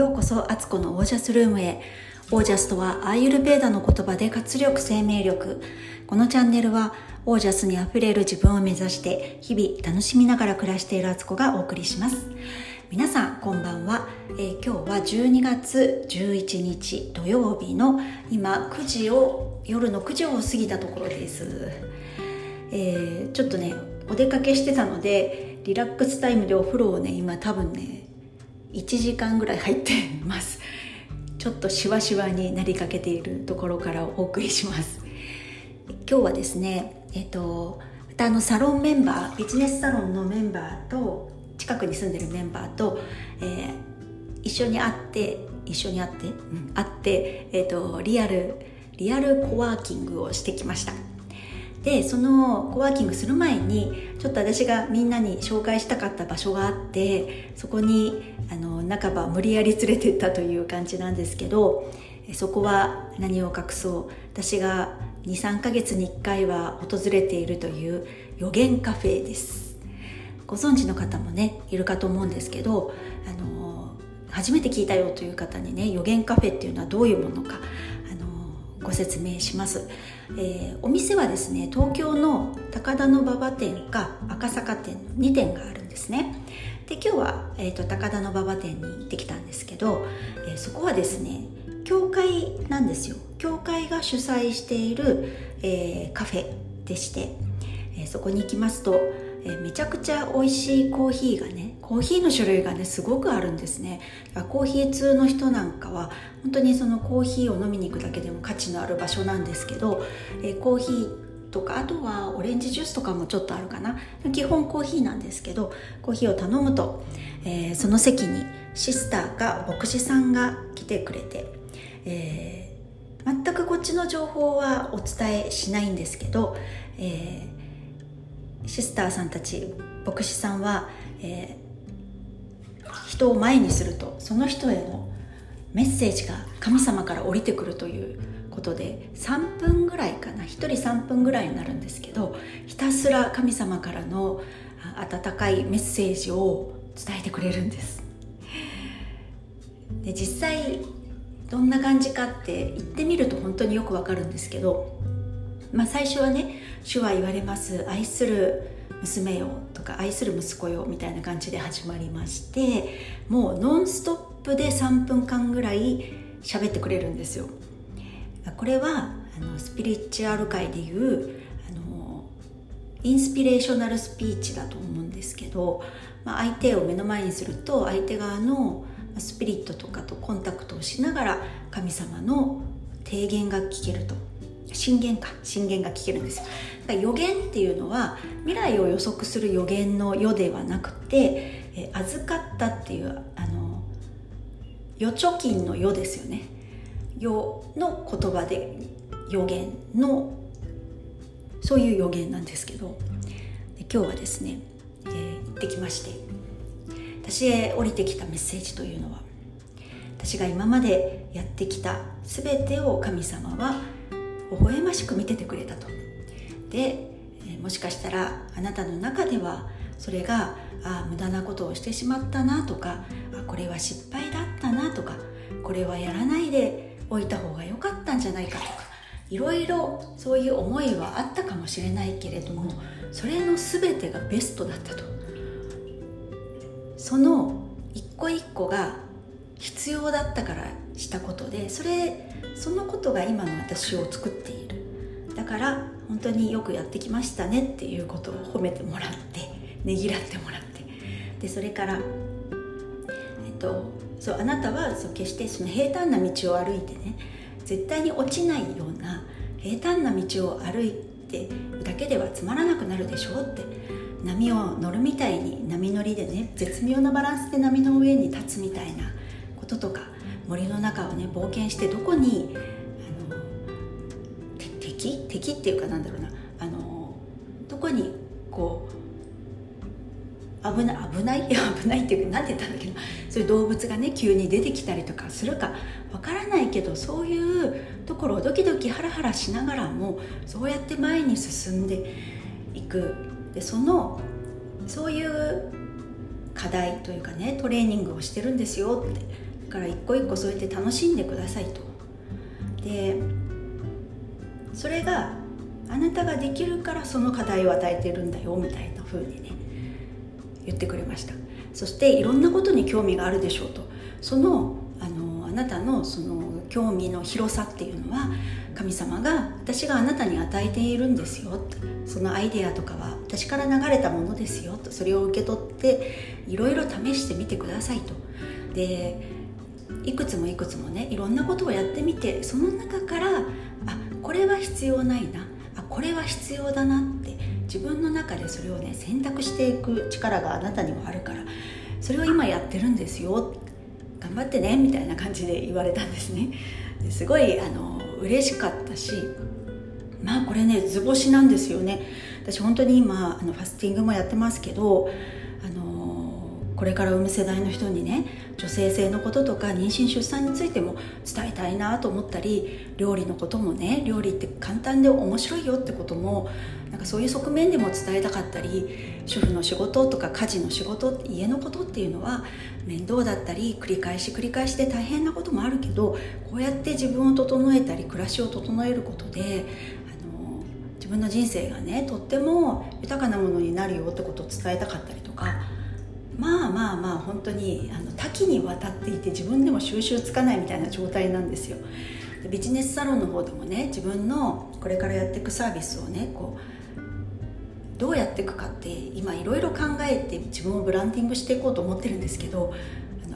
ようこそアツコのオージャスルームへ。オージャスとはアーユルベーダの言葉で活力生命力。このチャンネルはオージャスにあふれる自分を目指して日々楽しみながら暮らしているアツコがお送りします。皆さんこんばんは、えー、今日は12月11日土曜日の今9時を夜の9時を過ぎたところです、えー、ちょっとねお出かけしてたのでリラックスタイムでお風呂をね今多分ね1時間ぐらい入ってます。ちょっとしわしわになりかけているところからお送りします。今日はですねえっとまたあのサロンメンバービジネスサロンのメンバーと近くに住んでるメンバーと、えー、一緒に会って一緒に会って、うん、会って、えっとリアルリアルコワーキングをしてきました。でそのコワーキングする前にちょっと私がみんなに紹介したかった場所があってそこにあの半ば無理やり連れてったという感じなんですけどそこは何を隠そう。私が23ヶ月に1回は訪れているという予言カフェです。ご存知の方もねいるかと思うんですけどあの初めて聞いたよという方にね予言カフェっていうのはどういうものかあのご説明します、えー、お店はですね東京の高田馬場店か赤坂店の2店があるんですね。で今日は、えーと、高田馬場店に行ってきたんですけど、えー、そこはですね教会なんですよ。教会が主催している、えー、カフェでして、えそこに行きますとえめちゃくちゃ美味しいコーヒーがねコーヒーの種類がねすごくあるんですね。コーヒー通の人なんかは本当にそのコーヒーを飲みに行くだけでも価値のある場所なんですけど、えコーヒーとかあとはオレンジジュースとかもちょっとあるかな。基本コーヒーなんですけどコーヒーを頼むと、えー、その席にシスターか牧師さんが来てくれて、えー、全くこっちの情報はお伝えしないんですけど、えーシスターさんたち牧師さんは、えー、人を前にするとその人へのメッセージが神様から降りてくるということで3分ぐらいかな1人3分ぐらいになるんですけどひたすら神様からの温かいメッセージを伝えてくれるんです。で実際どんな感じかって言ってみると本当によくわかるんですけどまあ、最初はね「主は言われます愛する娘よ」とか「愛する息子よ」みたいな感じで始まりましてもうノンストップで3分間ぐらい喋ってくれるんですよ。これはあのスピリチュアル界でいうあのインスピレーショナルスピーチだと思うんですけど、まあ、相手を目の前にすると相手側のスピリットとかとコンタクトをしながら神様の提言が聞けると震源か震源が聞けるんです。だから予言っていうのは未来を予測する予言の世ではなくて、え預かったっていうあの預貯金の世ですよね。世の言葉で予言のそういう予言なんですけど。今日はですね、えー、行ってきまして。私へ降りてきたメッセージというのは私が今までやってきた全てを神様は微笑ましく見ててくれたと。でもしかしたらあなたの中ではそれがあ無駄なことをしてしまったなとかあこれは失敗だったなとかこれはやらないでおいた方が良かったんじゃないかとかいろいろそういう思いはあったかもしれないけれどもそれの全てがベストだったと。その一個一個が必要だったからしたことでそれそのことが今の私を作っている。だから本当によくやってきましたねっていうことを褒めてもらってねぎらってもらって。でそれからえっとそうあなたはそう決してその平坦な道を歩いてね絶対に落ちないような平坦な道を歩いてだけではつまらなくなるでしょうって波を乗るみたいに波乗りでね絶妙なバランスで波の上に立つみたいなこととか森の中をね冒険してどこにあの敵？敵っていうかなんだろうな。あのどこにこう危ない危ない？危ないっていうか何て言ったんだけどそういう動物がね急に出てきたりとかするか。わからないけどそういうところをドキドキハラハラしながらもそうやって前に進んでいく。でそのそういう課題というかねトレーニングをしてるんですよって。から一個一個そうやって楽しんでくださいと。でそれがあなたができるからその課題を与えてるんだよみたいな風にね言ってくれました。そしていろんなことに興味があるでしょうと。そのあのあなたのその興味の広さっていうのは神様が私があなたに与えているんですよそのアイデアとかは私から流れたものですよとそれを受け取っていろいろ試してみてくださいと。でいくつもいくつもねいろんなことをやってみてその中からあこれは必要ないなあこれは必要だなって自分の中でそれをね選択していく力があなたにもあるからそれを今やってるんですよ頑張ってねみたいな感じで言われたんですね。ですごいあの嬉しかったしまあこれね図星なんですよね。私本当に今あのファスティングもやってますけどこれから産む世代の人にね女性性のこととか妊娠出産についても伝えたいなと思ったり料理のこともね料理って簡単で面白いよってこともなんかそういう側面でも伝えたかったり主婦の仕事とか家事の仕事家のことっていうのは面倒だったり繰り返し繰り返しで大変なこともあるけどこうやって自分を整えたり暮らしを整えることで自分の人生がねとっても豊かなものになるよってことを伝えたかったりとかまあまあ本当にあの多岐にわたっていて自分でも収集つかないみたいな状態なんですよ。ビジネスサロンの方でもね自分のこれからやっていくサービスをねこうどうやっていくかって今いろいろ考えて自分をブランディングしていこうと思ってるんですけど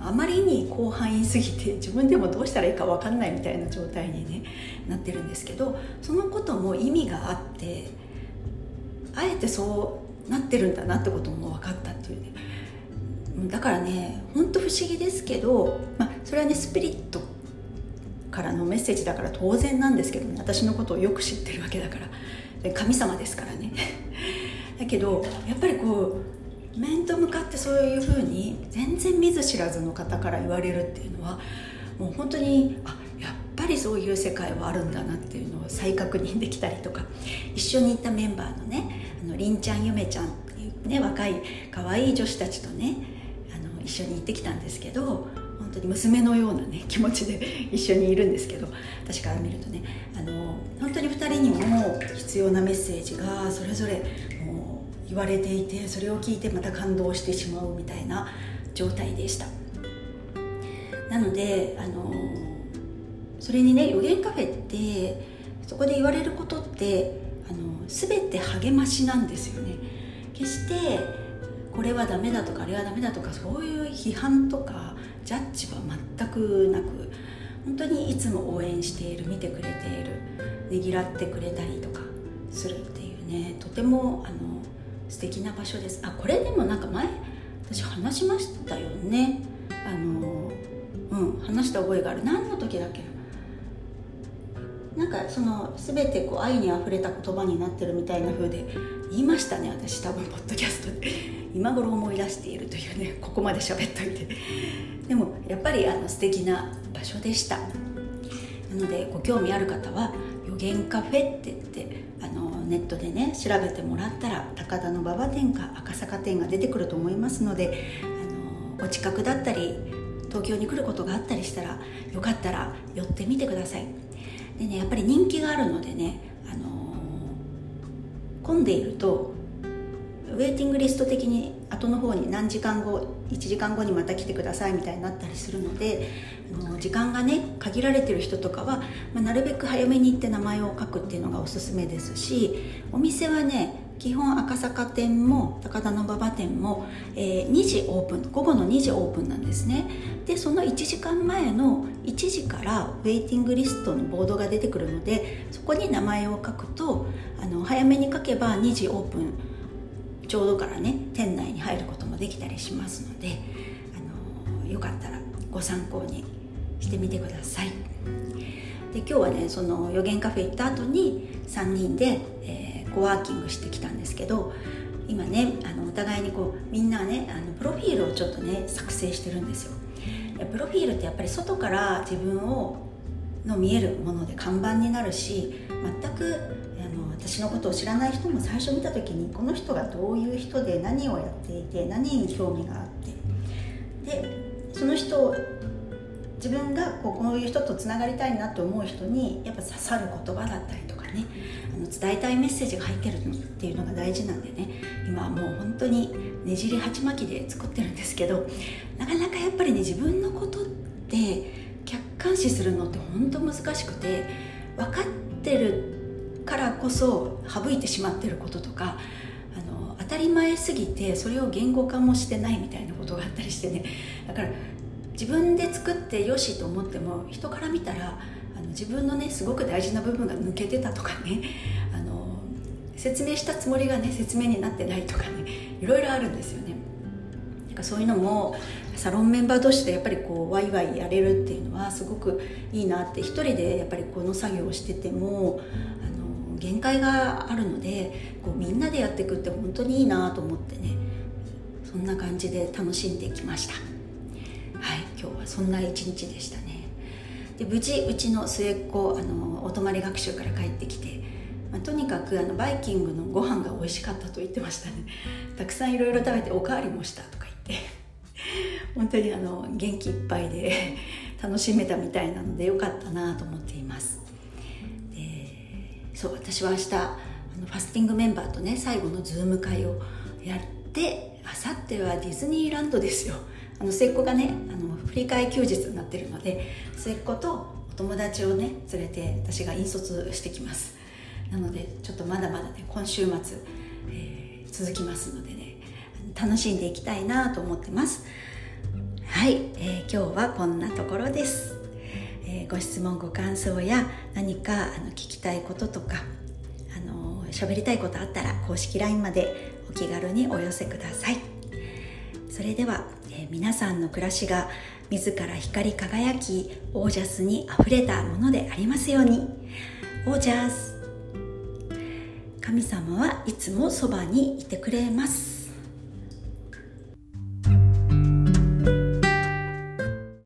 あまりに広範囲すぎて自分でもどうしたらいいか分かんないみたいな状態に、ね、なってるんですけどそのことも意味があってあえてそうなってるんだなってことも分かったっていうねだからねほんと不思議ですけど、まあ、それはねスピリットからのメッセージだから当然なんですけどね私のことをよく知ってるわけだから。神様ですからね。だけどやっぱりこう面と向かってそういうふうに全然見ず知らずの方から言われるっていうのはもう本当にあやっぱりそういう世界はあるんだなっていうのを再確認できたりとか一緒に行ったメンバーのねあのりんちゃんゆめちゃんっていうね若い可愛い女子たちとね一緒に行ってきたんですけど本当に娘のようなね気持ちで 一緒にいるんですけど私から見るとねあの本当に2人にも必要なメッセージがそれぞれ言われていてそれを聞いてまた感動してしまうみたいな状態でした。なのであのそれにね予言カフェってそこで言われることってあの全て励ましなんですよね。決してこれはダメだとかあれはダメだとかそういう批判とかジャッジは全くなく本当にいつも応援している見てくれているねぎらってくれたりとかするっていうねとてもあの素敵な場所です。あこれでもなんか前私話しましたよね。あのうん話した覚えがある。何の時だっけな。んかその全てこう愛にあふれた言葉になってるみたいな風で言いましたね私多分ポッドキャストで。今頃思い出しているというねここまで喋っといて。でもやっぱりあの素敵な場所でした。なのでご興味ある方は予言カフェって言ってあのネットでね調べてもらったら高田の馬場店か赤坂店が出てくると思いますのであのお近くだったり東京に来ることがあったりしたらよかったら寄ってみてください。でねやっぱり人気があるのでね、あの混んでいるとウェイティングリスト的に後の方に何時間後1時間後にまた来てくださいみたいになったりするのであの時間がね限られてる人とかは、まあ、なるべく早めに行って名前を書くっていうのがおすすめですしお店はね基本赤坂店も高田馬場店も、えー、2時オープン午後の2時オープンなんですね。でその1時間前の1時からウェイティングリストのボードが出てくるのでそこに名前を書くとあの早めに書けば2時オープンちょうどからね店内に入ることもできたりしますのであのよかったらご参考にしてみてください。で今日はねその予言カフェ行った後に3人で、えー、コワーキングしてきたんですけど今ねあのお互いにこうみんなねあのプロフィールをちょっとね作成してるんですよ。プロフィールってやっぱり外から自分をの見えるもので看板になるし全くあの私のことを知らない人も最初見た時にこの人がどういう人で何をやっていて何に興味があって。でその人を自分がこうこういう人とつながりたいなと思う人にやっぱ刺さる言葉だったりとかねあの伝えたいメッセージが入ってるっていうのが大事なんでね。今はもう本当にねじり鉢巻きで作ってるんですけどなかなかやっぱりね自分のことって客観視するのって本当難しくて分かってるからこそ省いてしまってることとかあの当たり前すぎてそれを言語化もしてないみたいなことがあったりしてね。だから自分で作ってよしと思っても人から見たらの自分のねすごく大事な部分が抜けてたとかね あの説明したつもりがね説明になってないとかねいろいろあるんですよね。なんかそういうのもサロンメンバー同士でやっぱりこうワイワイやれるっていうのはすごくいいなって一人でやっぱりこの作業をしててもあの限界があるのでこうみんなでやっていくって本当にいいなと思ってねそんな感じで楽しんできました。はい今日はそんな一日でした。で無事うちの末っ子あのお泊まり学習から帰ってきて、まあ、とにかくあのバイキングのご飯が美味しかったと言ってましたね。たくさんいろいろ食べておかわりもしたとか言って。本当にあの元気いっぱいで 楽しめたみたいなのでよかったなと思っています。でそう私は明日あのファスティングメンバーとね最後の Zoom 会をやってあさってはディズニーランドですよ。あの末っ子がねあの振り替え休日になってるので末っ子とお友達をね連れて私が引率してきます。なのでちょっとまだまだね今週末、えー、続きますのでね楽しんでいきたいなと思ってます。はい、えー、今日はこんなところです、えー、ご質問ご感想や何かあの聞きたいこととかあの喋りたいことあったら公式 LINE までお気軽にお寄せください。それではえ皆さんの暮らしが自ら光り輝きオージャスにあふれたものでありますように。オージャス。神様はいつもそばにいてくれます。